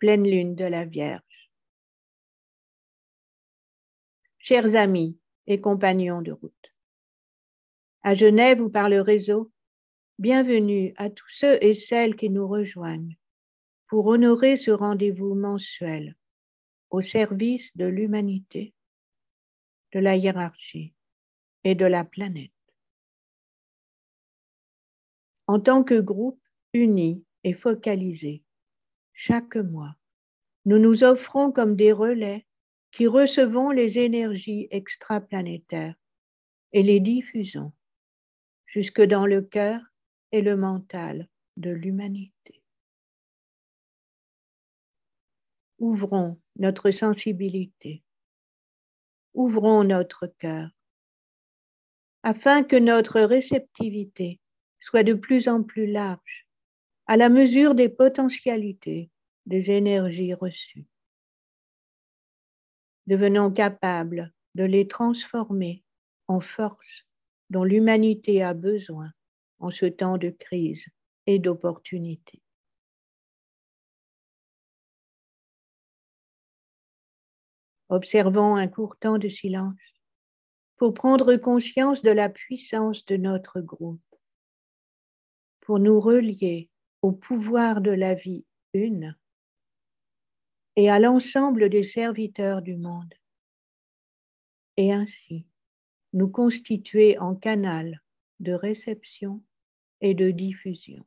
pleine lune de la Vierge. Chers amis et compagnons de route, à Genève ou par le réseau, bienvenue à tous ceux et celles qui nous rejoignent pour honorer ce rendez-vous mensuel au service de l'humanité, de la hiérarchie et de la planète. En tant que groupe uni et focalisé, chaque mois, nous nous offrons comme des relais qui recevons les énergies extraplanétaires et les diffusons jusque dans le cœur et le mental de l'humanité. Ouvrons notre sensibilité, ouvrons notre cœur, afin que notre réceptivité soit de plus en plus large, à la mesure des potentialités des énergies reçues. Devenons capables de les transformer en force dont l'humanité a besoin en ce temps de crise et d'opportunité. Observons un court temps de silence pour prendre conscience de la puissance de notre groupe, pour nous relier au pouvoir de la vie une et à l'ensemble des serviteurs du monde, et ainsi nous constituer en canal de réception et de diffusion.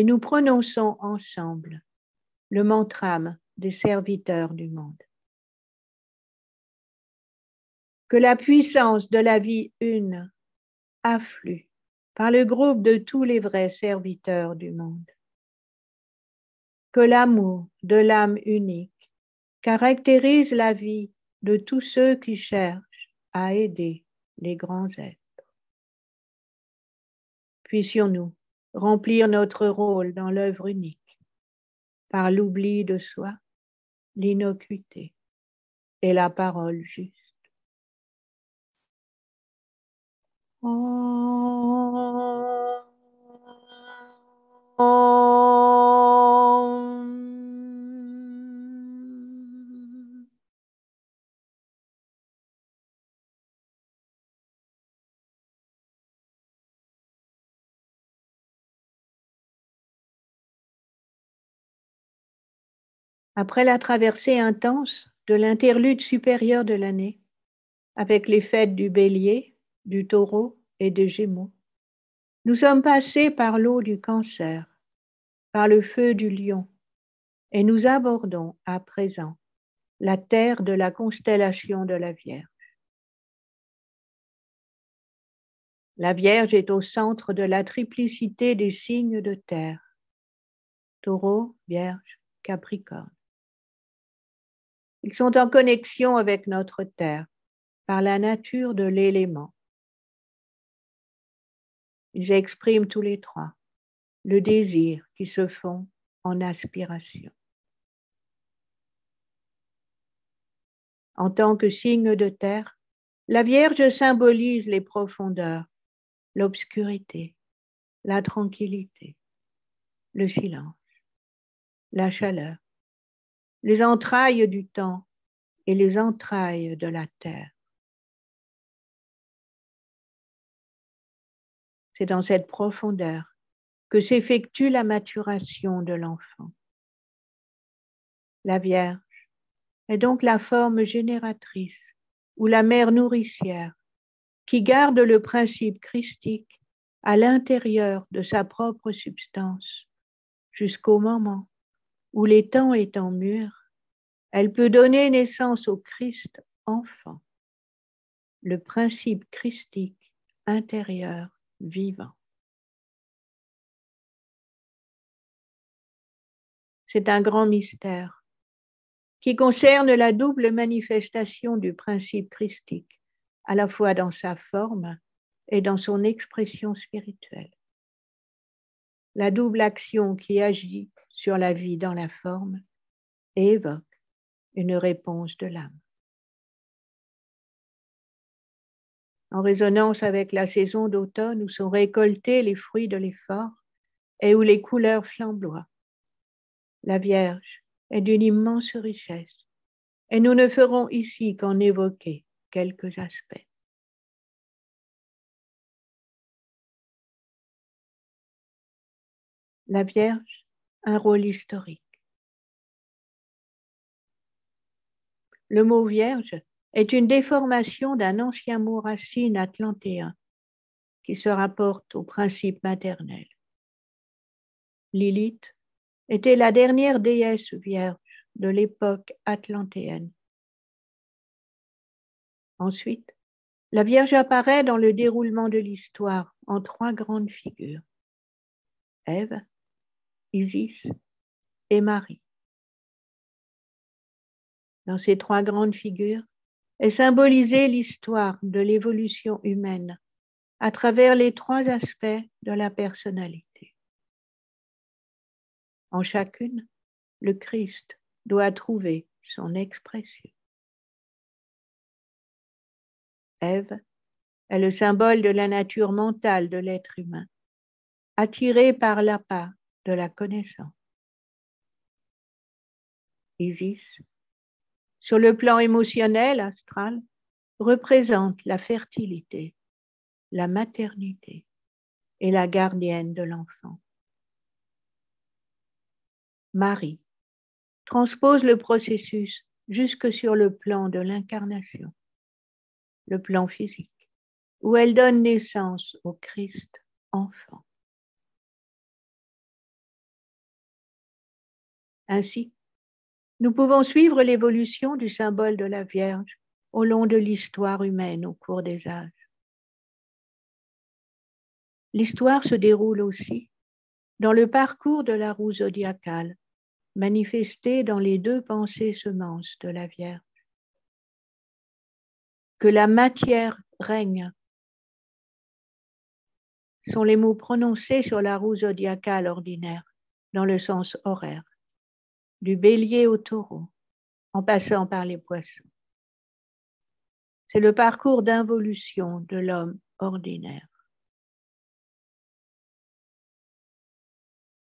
Et nous prononçons ensemble le mantrame des serviteurs du monde. Que la puissance de la vie une afflue par le groupe de tous les vrais serviteurs du monde. Que l'amour de l'âme unique caractérise la vie de tous ceux qui cherchent à aider les grands êtres. Puissions-nous remplir notre rôle dans l'œuvre unique par l'oubli de soi, l'innocuité et la parole juste. Après la traversée intense de l'interlude supérieur de l'année, avec les fêtes du bélier, du taureau et des gémeaux, nous sommes passés par l'eau du cancer, par le feu du lion, et nous abordons à présent la terre de la constellation de la Vierge. La Vierge est au centre de la triplicité des signes de terre. Taureau, Vierge, Capricorne. Ils sont en connexion avec notre Terre par la nature de l'élément. Ils expriment tous les trois le désir qui se fond en aspiration. En tant que signe de terre, la Vierge symbolise les profondeurs, l'obscurité, la tranquillité, le silence, la chaleur, les entrailles du temps et les entrailles de la terre. C'est dans cette profondeur que s'effectue la maturation de l'enfant. La Vierge est donc la forme génératrice ou la mère nourricière qui garde le principe christique à l'intérieur de sa propre substance jusqu'au moment où temps étant mûrs, elle peut donner naissance au Christ enfant. Le principe christique intérieur vivant. C'est un grand mystère qui concerne la double manifestation du principe christique, à la fois dans sa forme et dans son expression spirituelle. La double action qui agit sur la vie dans la forme et évoque une réponse de l'âme. En résonance avec la saison d'automne où sont récoltés les fruits de l'effort et où les couleurs flamboient, la Vierge est d'une immense richesse et nous ne ferons ici qu'en évoquer quelques aspects. La Vierge, un rôle historique. Le mot vierge est une déformation d'un ancien mot racine atlantéen qui se rapporte au principe maternel. Lilith était la dernière déesse vierge de l'époque atlantéenne. Ensuite, la Vierge apparaît dans le déroulement de l'histoire en trois grandes figures. Ève, Isis et Marie dans ces trois grandes figures est symbolisée l'histoire de l'évolution humaine à travers les trois aspects de la personnalité. En chacune, le Christ doit trouver son expression. Ève est le symbole de la nature mentale de l'être humain, attiré par l'appât de la connaissance. Isis sur le plan émotionnel astral, représente la fertilité, la maternité et la gardienne de l'enfant. Marie transpose le processus jusque sur le plan de l'incarnation, le plan physique, où elle donne naissance au Christ enfant. Ainsi, nous pouvons suivre l'évolution du symbole de la Vierge au long de l'histoire humaine au cours des âges. L'histoire se déroule aussi dans le parcours de la roue zodiacale, manifestée dans les deux pensées semences de la Vierge. Que la matière règne sont les mots prononcés sur la roue zodiacale ordinaire dans le sens horaire du bélier au taureau, en passant par les poissons. C'est le parcours d'involution de l'homme ordinaire.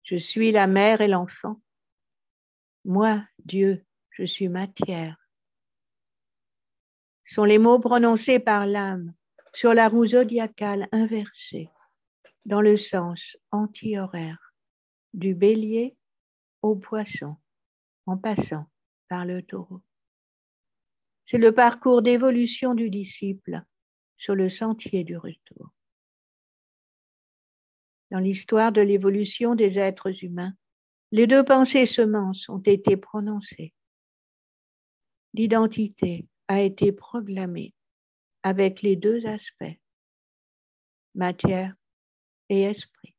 Je suis la mère et l'enfant. Moi, Dieu, je suis matière. Sont les mots prononcés par l'âme sur la roue zodiacale inversée, dans le sens anti-horaire, du bélier au poisson en passant par le taureau. C'est le parcours d'évolution du disciple sur le sentier du retour. Dans l'histoire de l'évolution des êtres humains, les deux pensées semences ont été prononcées. L'identité a été proclamée avec les deux aspects, matière et esprit,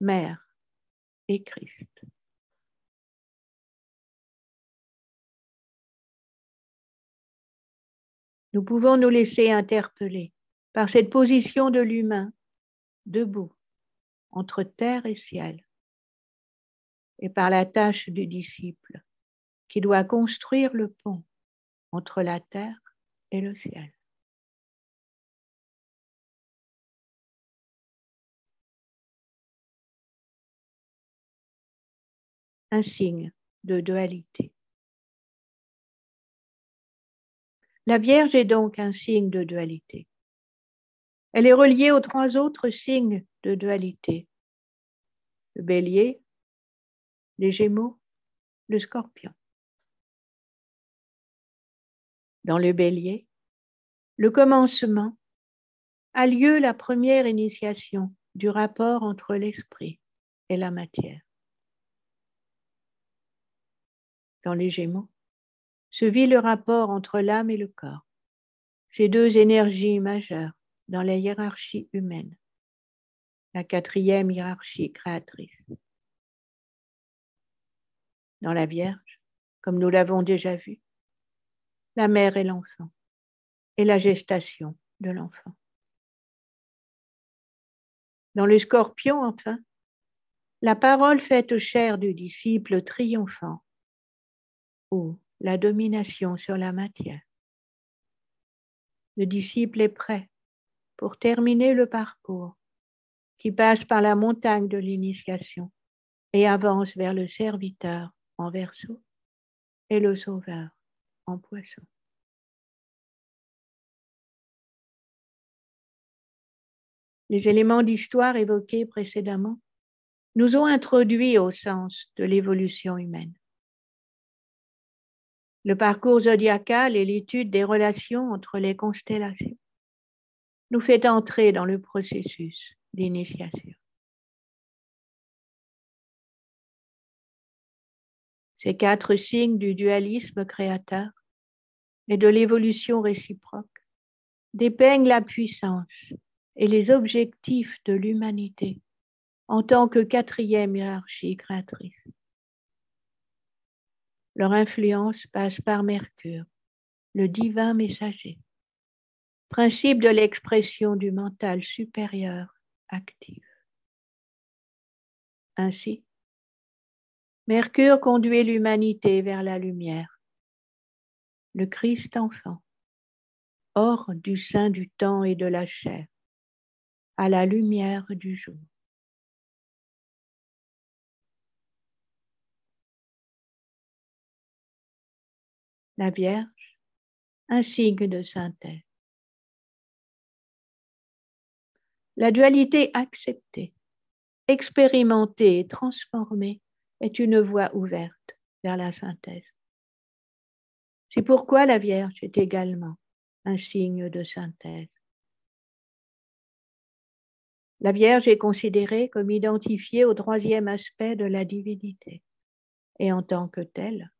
mère et Christ. Nous pouvons nous laisser interpeller par cette position de l'humain debout entre terre et ciel et par la tâche du disciple qui doit construire le pont entre la terre et le ciel. Un signe de dualité. La Vierge est donc un signe de dualité. Elle est reliée aux trois autres signes de dualité. Le bélier, les gémeaux, le scorpion. Dans le bélier, le commencement a lieu la première initiation du rapport entre l'esprit et la matière. Dans les gémeaux, se vit le rapport entre l'âme et le corps, ces deux énergies majeures dans la hiérarchie humaine, la quatrième hiérarchie créatrice. Dans la Vierge, comme nous l'avons déjà vu, la mère et l'enfant, et la gestation de l'enfant. Dans le scorpion, enfin, la parole faite chair du disciple triomphant, ou la domination sur la matière. Le disciple est prêt pour terminer le parcours qui passe par la montagne de l'initiation et avance vers le serviteur en verso et le sauveur en poisson. Les éléments d'histoire évoqués précédemment nous ont introduits au sens de l'évolution humaine. Le parcours zodiacal et l'étude des relations entre les constellations nous fait entrer dans le processus d'initiation. Ces quatre signes du dualisme créateur et de l'évolution réciproque dépeignent la puissance et les objectifs de l'humanité en tant que quatrième hiérarchie créatrice. Leur influence passe par Mercure, le divin messager, principe de l'expression du mental supérieur actif. Ainsi, Mercure conduit l'humanité vers la lumière, le Christ enfant, hors du sein du temps et de la chair, à la lumière du jour. La Vierge, un signe de synthèse. La dualité acceptée, expérimentée et transformée est une voie ouverte vers la synthèse. C'est pourquoi la Vierge est également un signe de synthèse. La Vierge est considérée comme identifiée au troisième aspect de la divinité et en tant que telle,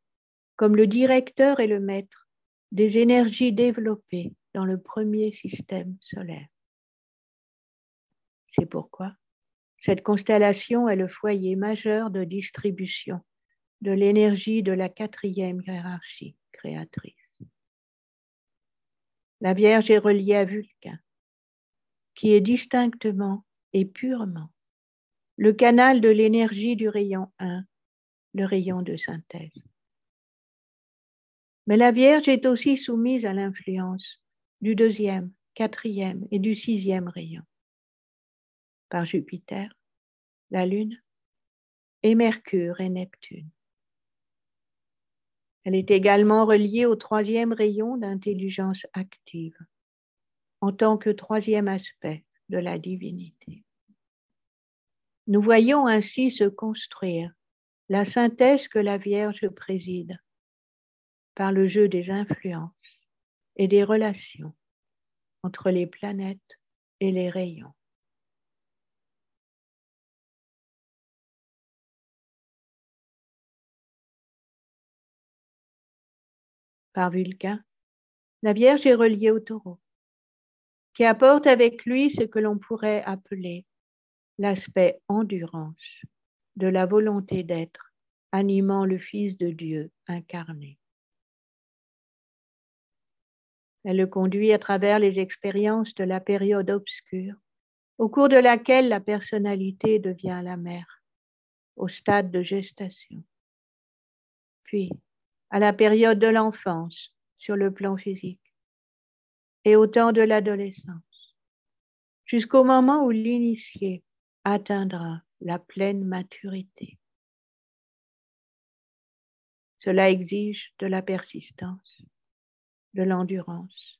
comme le directeur et le maître des énergies développées dans le premier système solaire. C'est pourquoi cette constellation est le foyer majeur de distribution de l'énergie de la quatrième hiérarchie créatrice. La Vierge est reliée à Vulcain, qui est distinctement et purement le canal de l'énergie du rayon 1, le rayon de synthèse. Mais la Vierge est aussi soumise à l'influence du deuxième, quatrième et du sixième rayon par Jupiter, la Lune et Mercure et Neptune. Elle est également reliée au troisième rayon d'intelligence active, en tant que troisième aspect de la divinité. Nous voyons ainsi se construire la synthèse que la Vierge préside par le jeu des influences et des relations entre les planètes et les rayons. Par Vulcain, la Vierge est reliée au taureau, qui apporte avec lui ce que l'on pourrait appeler l'aspect endurance de la volonté d'être animant le Fils de Dieu incarné. Elle le conduit à travers les expériences de la période obscure, au cours de laquelle la personnalité devient la mère, au stade de gestation. Puis, à la période de l'enfance sur le plan physique et au temps de l'adolescence, jusqu'au moment où l'initié atteindra la pleine maturité. Cela exige de la persistance, de l'endurance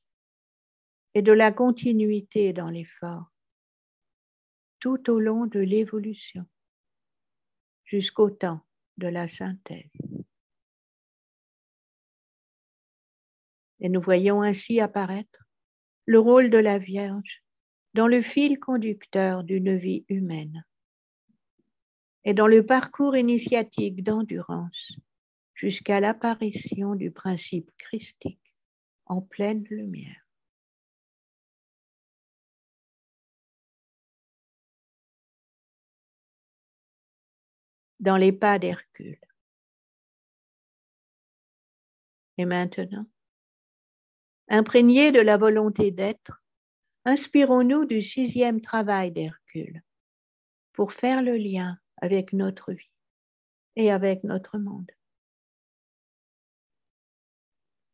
et de la continuité dans l'effort tout au long de l'évolution jusqu'au temps de la synthèse. Et nous voyons ainsi apparaître le rôle de la Vierge dans le fil conducteur d'une vie humaine et dans le parcours initiatique d'endurance jusqu'à l'apparition du principe christique en pleine lumière. dans les pas d'Hercule. Et maintenant, imprégnés de la volonté d'être, inspirons-nous du sixième travail d'Hercule pour faire le lien avec notre vie et avec notre monde.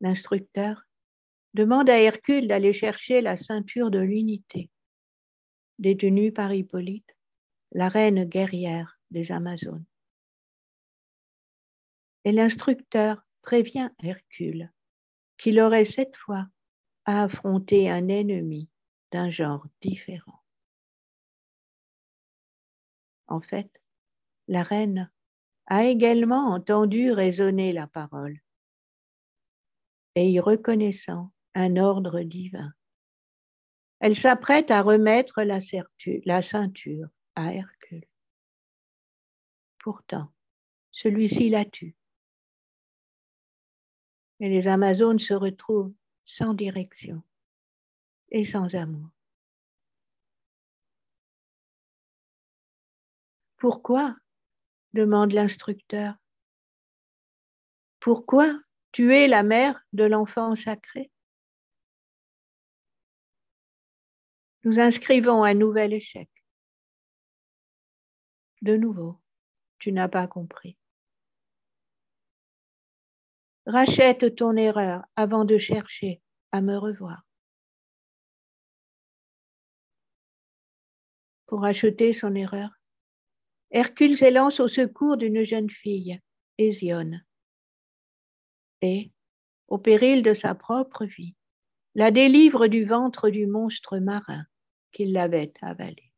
L'instructeur demande à Hercule d'aller chercher la ceinture de l'unité, détenue par Hippolyte, la reine guerrière des Amazones. Et l'instructeur prévient Hercule qu'il aurait cette fois à affronter un ennemi d'un genre différent. En fait, la reine a également entendu résonner la parole et y reconnaissant un ordre divin. Elle s'apprête à remettre la, ceinture à Hercule. Pourtant, celui-ci la tue et les Amazones se retrouvent sans direction et sans amour. Pourquoi? demande l'instructeur. Pourquoi tuer la mère de l'enfant sacré? Nous inscrivons un nouvel échec. De nouveau, tu n'as pas compris. Rachète ton erreur avant de chercher à me revoir. Pour acheter son erreur, Hercule s'élance au secours d'une jeune fille, Hésione, et, au péril de sa propre vie, la délivre du ventre du monstre marin qui l'avait avalée.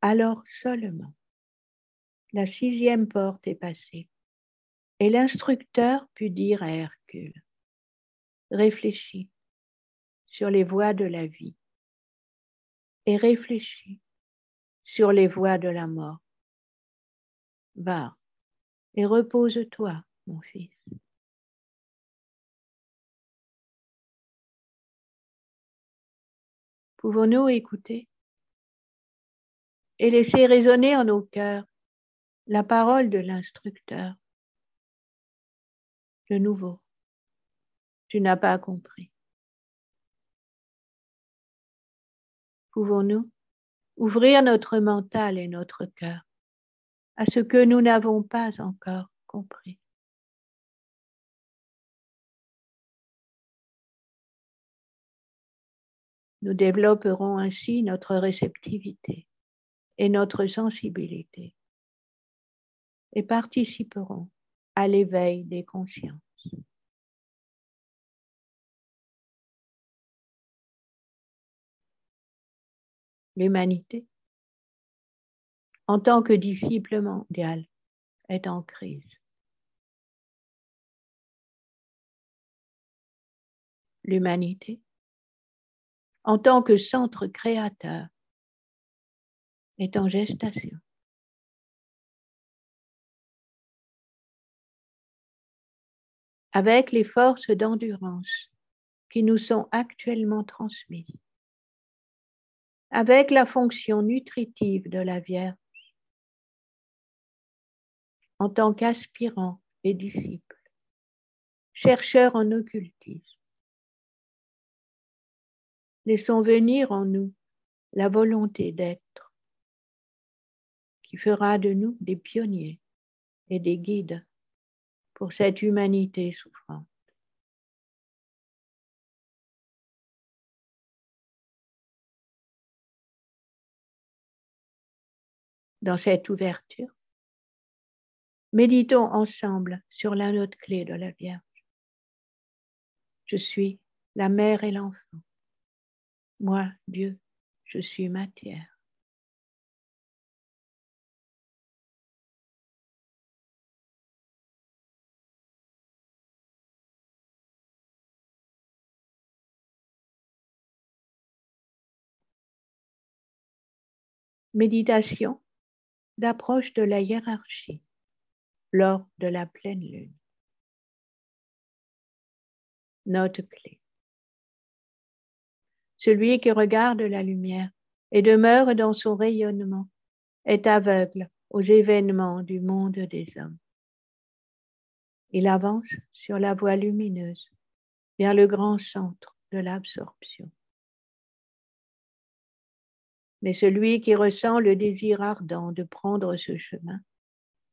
Alors seulement, la sixième porte est passée et l'instructeur put dire à Hercule, réfléchis sur les voies de la vie et réfléchis sur les voies de la mort. Va et repose-toi, mon fils. Pouvons-nous écouter? Et laisser résonner en nos cœurs la parole de l'instructeur de nouveau. Tu n'as pas compris. Pouvons-nous ouvrir notre mental et notre cœur à ce que nous n'avons pas encore compris? Nous développerons ainsi notre réceptivité et notre sensibilité et participerons à l'éveil des consciences. L'humanité, en tant que disciple mondial, est en crise. L'humanité, en tant que centre créateur, est en gestation. avec les forces d'endurance qui nous sont actuellement transmises, avec la fonction nutritive de la Vierge en tant qu'aspirant et disciple, chercheur en occultisme. Laissons venir en nous la volonté d'être qui fera de nous des pionniers et des guides pour cette humanité souffrante. Dans cette ouverture, méditons ensemble sur la note clé de la Vierge. Je suis la mère et l'enfant. Moi, Dieu, je suis matière. Méditation d'approche de la hiérarchie lors de la pleine lune. Note clé. Celui qui regarde la lumière et demeure dans son rayonnement est aveugle aux événements du monde des hommes. Il avance sur la voie lumineuse vers le grand centre de l'absorption. Mais celui qui ressent le désir ardent de prendre ce chemin,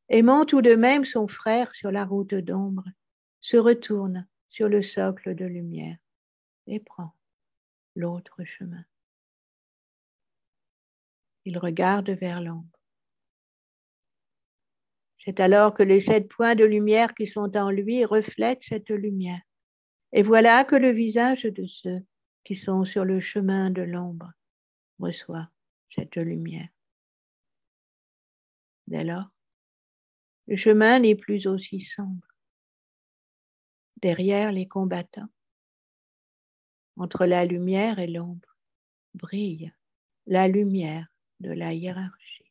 aimant tout de même son frère sur la route d'ombre, se retourne sur le socle de lumière et prend l'autre chemin. Il regarde vers l'ombre. C'est alors que les sept points de lumière qui sont en lui reflètent cette lumière. Et voilà que le visage de ceux qui sont sur le chemin de l'ombre reçoit cette lumière. Dès lors, le chemin n'est plus aussi sombre. Derrière les combattants, entre la lumière et l'ombre, brille la lumière de la hiérarchie.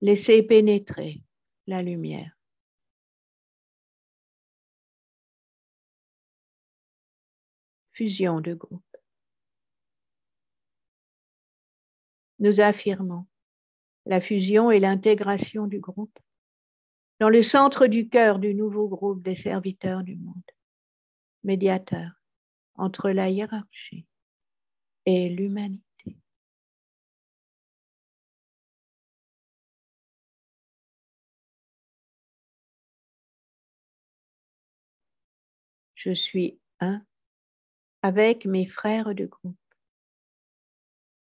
Laissez pénétrer la lumière. Fusion de groupe. Nous affirmons la fusion et l'intégration du groupe dans le centre du cœur du nouveau groupe des serviteurs du monde, médiateur entre la hiérarchie et l'humanité. Je suis un avec mes frères de groupe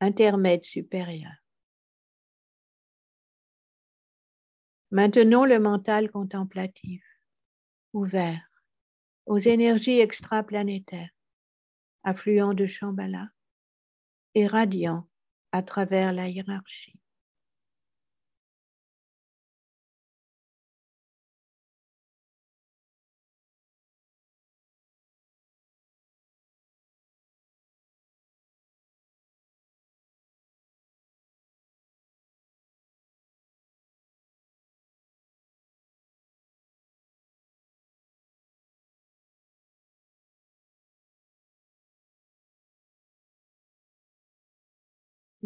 Intermède supérieur. Maintenons le mental contemplatif, ouvert aux énergies extraplanétaires, affluents de Shambhala et radiant à travers la hiérarchie.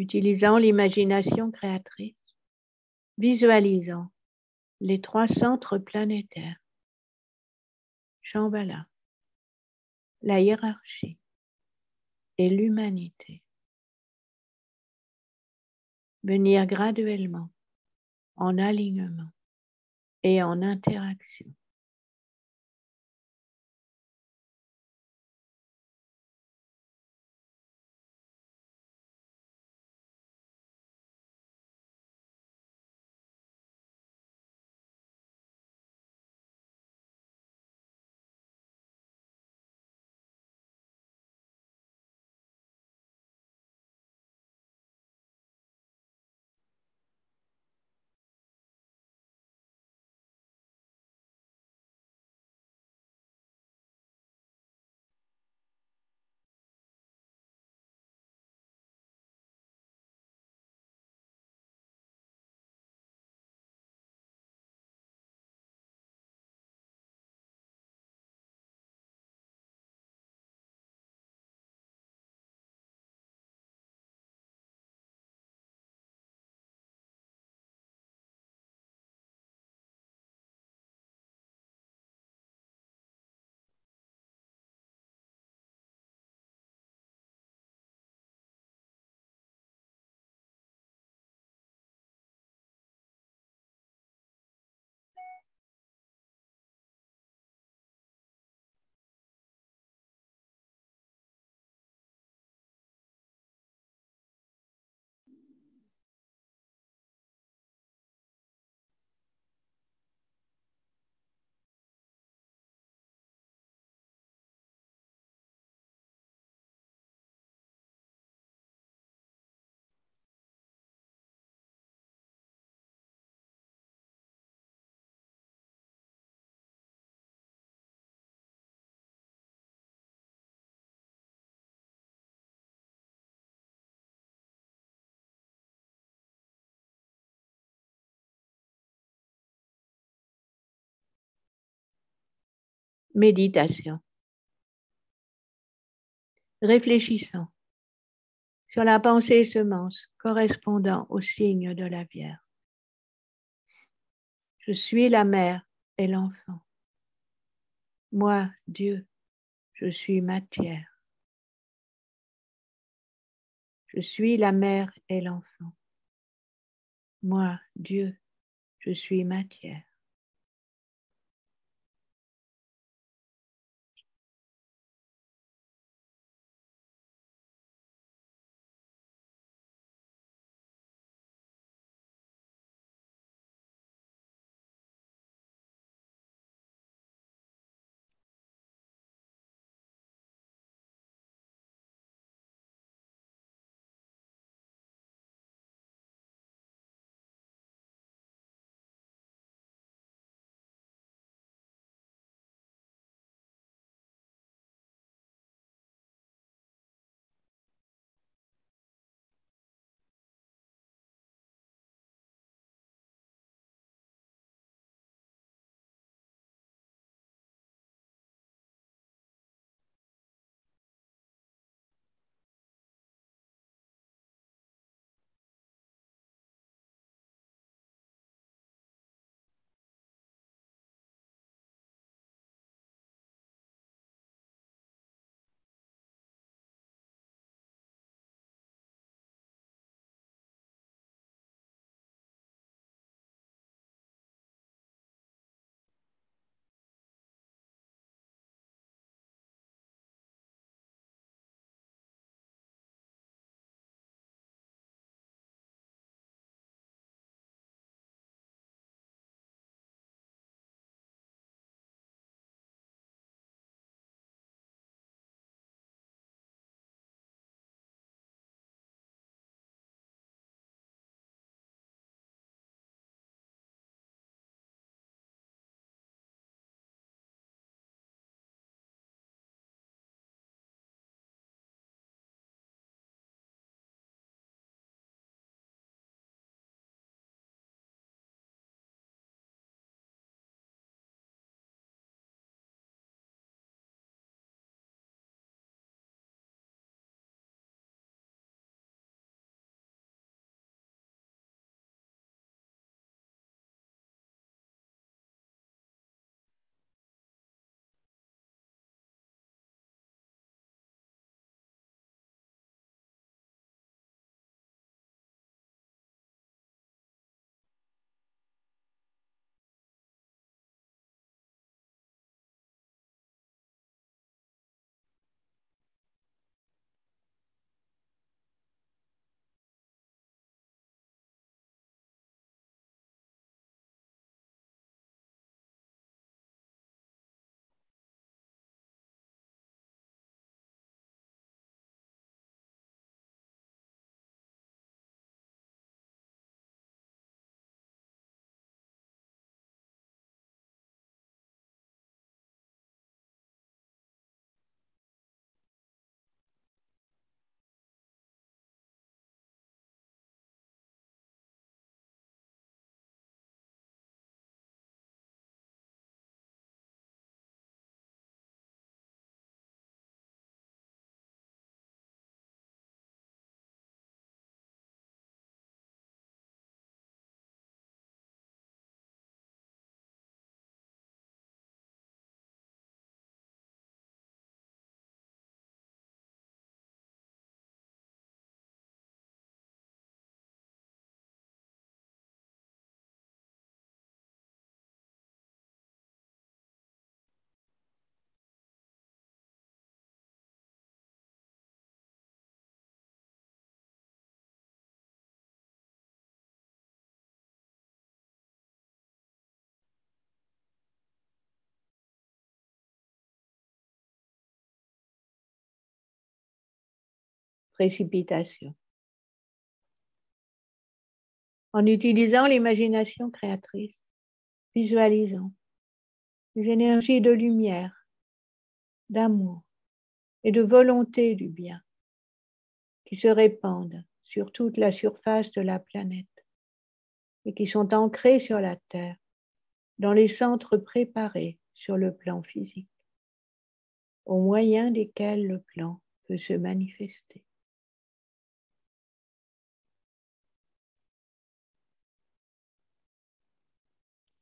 Utilisant l'imagination créatrice, visualisant les trois centres planétaires, Shambhala, la hiérarchie et l'humanité. Venir graduellement en alignement et en interaction. Méditation. Réfléchissons sur la pensée semence correspondant au signe de la Vierge. Je suis la mère et l'enfant. Moi, Dieu, je suis matière. Je suis la mère et l'enfant. Moi, Dieu, je suis matière. Précipitation. En utilisant l'imagination créatrice, visualisons les énergies de lumière, d'amour et de volonté du bien qui se répandent sur toute la surface de la planète et qui sont ancrées sur la Terre dans les centres préparés sur le plan physique, au moyen desquels le plan peut se manifester.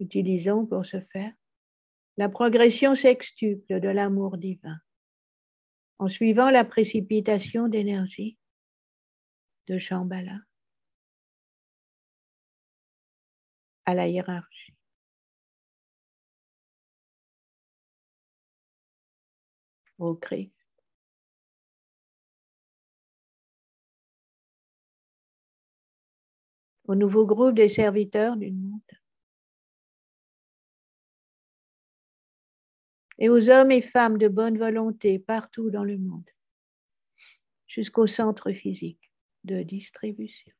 Utilisons pour ce faire la progression sextuple de l'amour divin en suivant la précipitation d'énergie de Shambhala à la hiérarchie. Au Christ. Au nouveau groupe des serviteurs du monde. Et aux hommes et femmes de bonne volonté partout dans le monde, jusqu'au centre physique de distribution.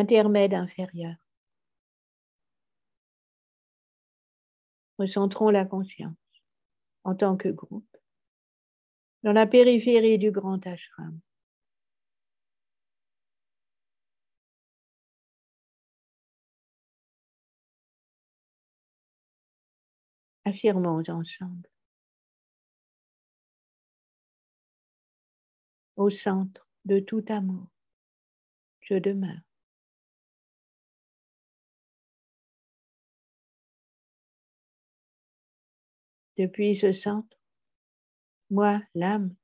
Intermède inférieur. Recentrons la conscience en tant que groupe dans la périphérie du grand ashram. Affirmons ensemble. Au centre de tout amour, je demeure. Depuis ce centre, moi, l'âme,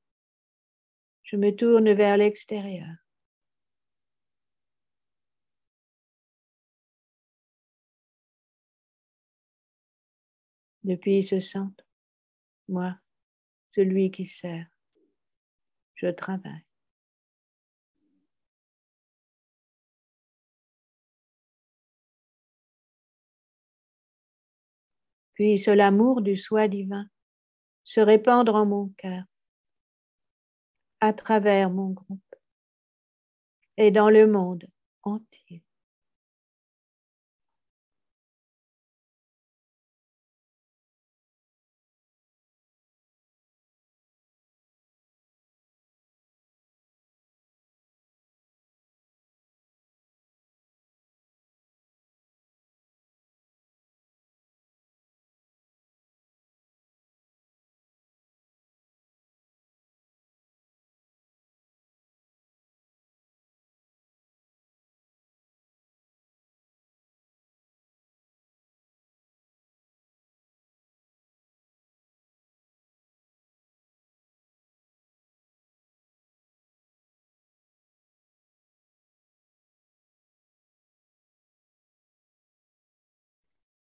je me tourne vers l'extérieur. Depuis ce centre, moi, celui qui sert, je travaille. Puisse l'amour du soi divin se répandre en mon cœur, à travers mon groupe et dans le monde entier.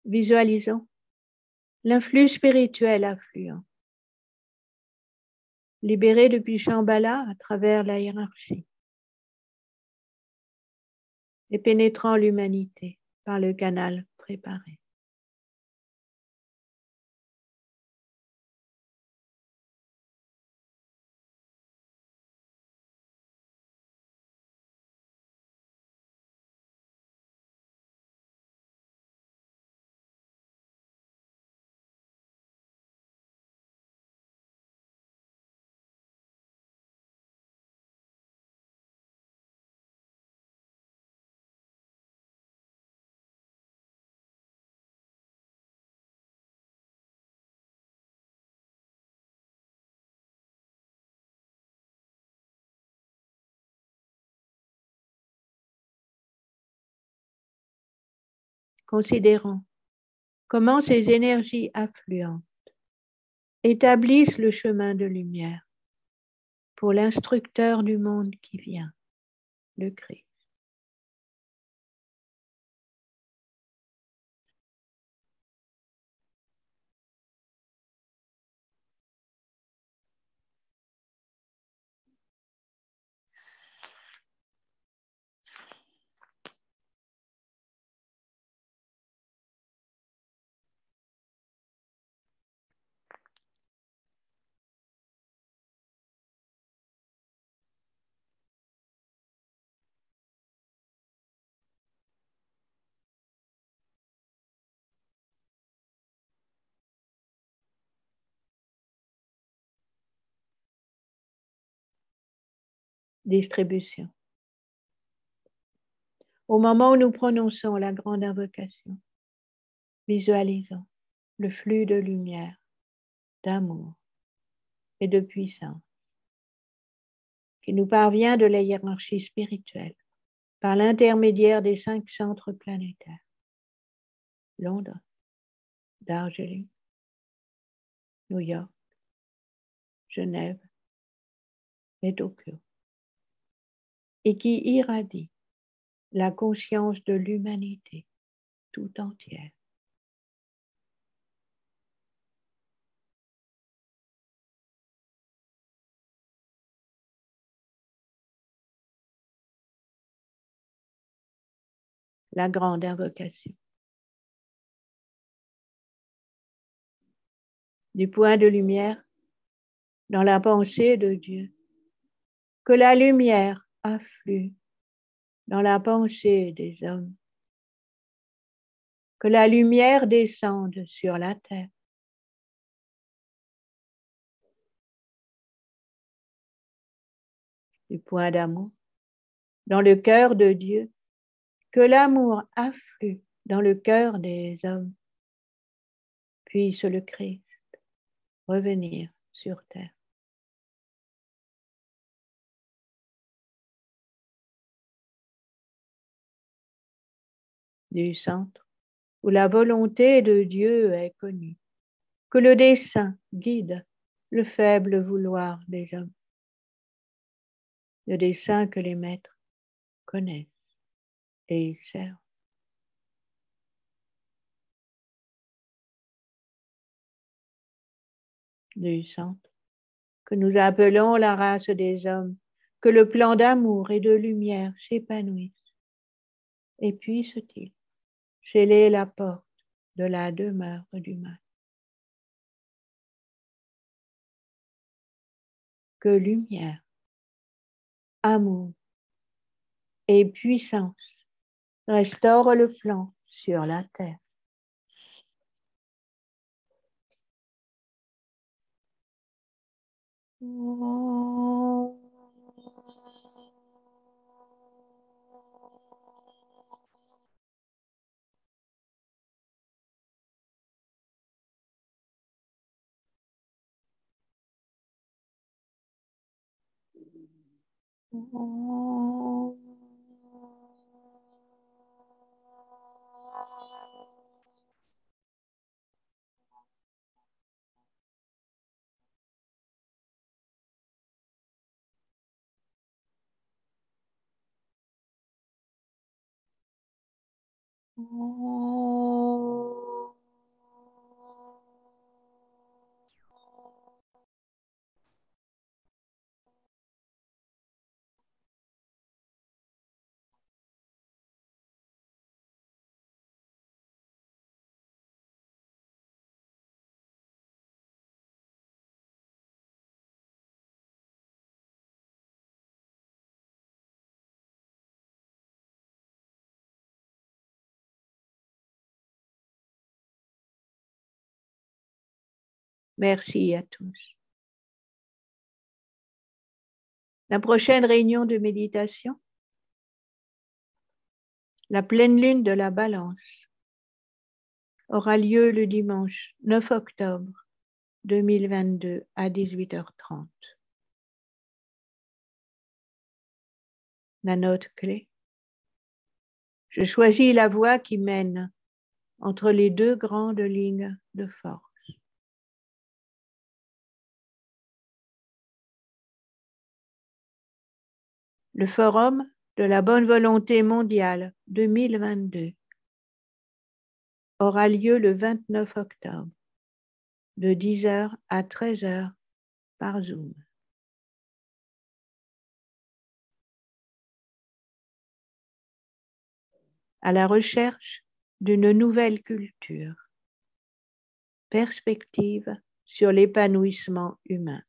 Visualisons. L'influx spirituel affluent, libéré depuis Shambhala à travers la hiérarchie. Et pénétrant l'humanité par le canal préparé. Considérons comment ces énergies affluentes établissent le chemin de lumière pour l'instructeur du monde qui vient, le Christ. Distribution. Au moment où nous prononçons la grande invocation, visualisons le flux de lumière, d'amour et de puissance qui nous parvient de la hiérarchie spirituelle par l'intermédiaire des cinq centres planétaires. Londres, Darjeeling, New York, Genève et Tokyo et qui irradie la conscience de l'humanité tout entière. La grande invocation. Du point de lumière dans la pensée de Dieu, que la lumière afflue dans la pensée des hommes. Que la lumière descende sur la terre. Du point d'amour, dans le cœur de Dieu, que l'amour afflue dans le cœur des hommes. Puisse le Christ revenir sur terre. Du centre, où la volonté de Dieu est connue, que le dessein guide le faible vouloir des hommes, le dessein que les maîtres connaissent et servent. Du centre, que nous appelons la race des hommes, que le plan d'amour et de lumière s'épanouisse et puisse-t-il sceller la porte de la demeure du mal. Que lumière, amour et puissance restaurent le flanc sur la terre. 哦。Merci à tous. La prochaine réunion de méditation, la pleine lune de la balance, aura lieu le dimanche 9 octobre 2022 à 18h30. La note clé. Je choisis la voie qui mène entre les deux grandes lignes de force. Le Forum de la bonne volonté mondiale 2022 aura lieu le 29 octobre de 10h à 13h par Zoom. À la recherche d'une nouvelle culture. Perspective sur l'épanouissement humain.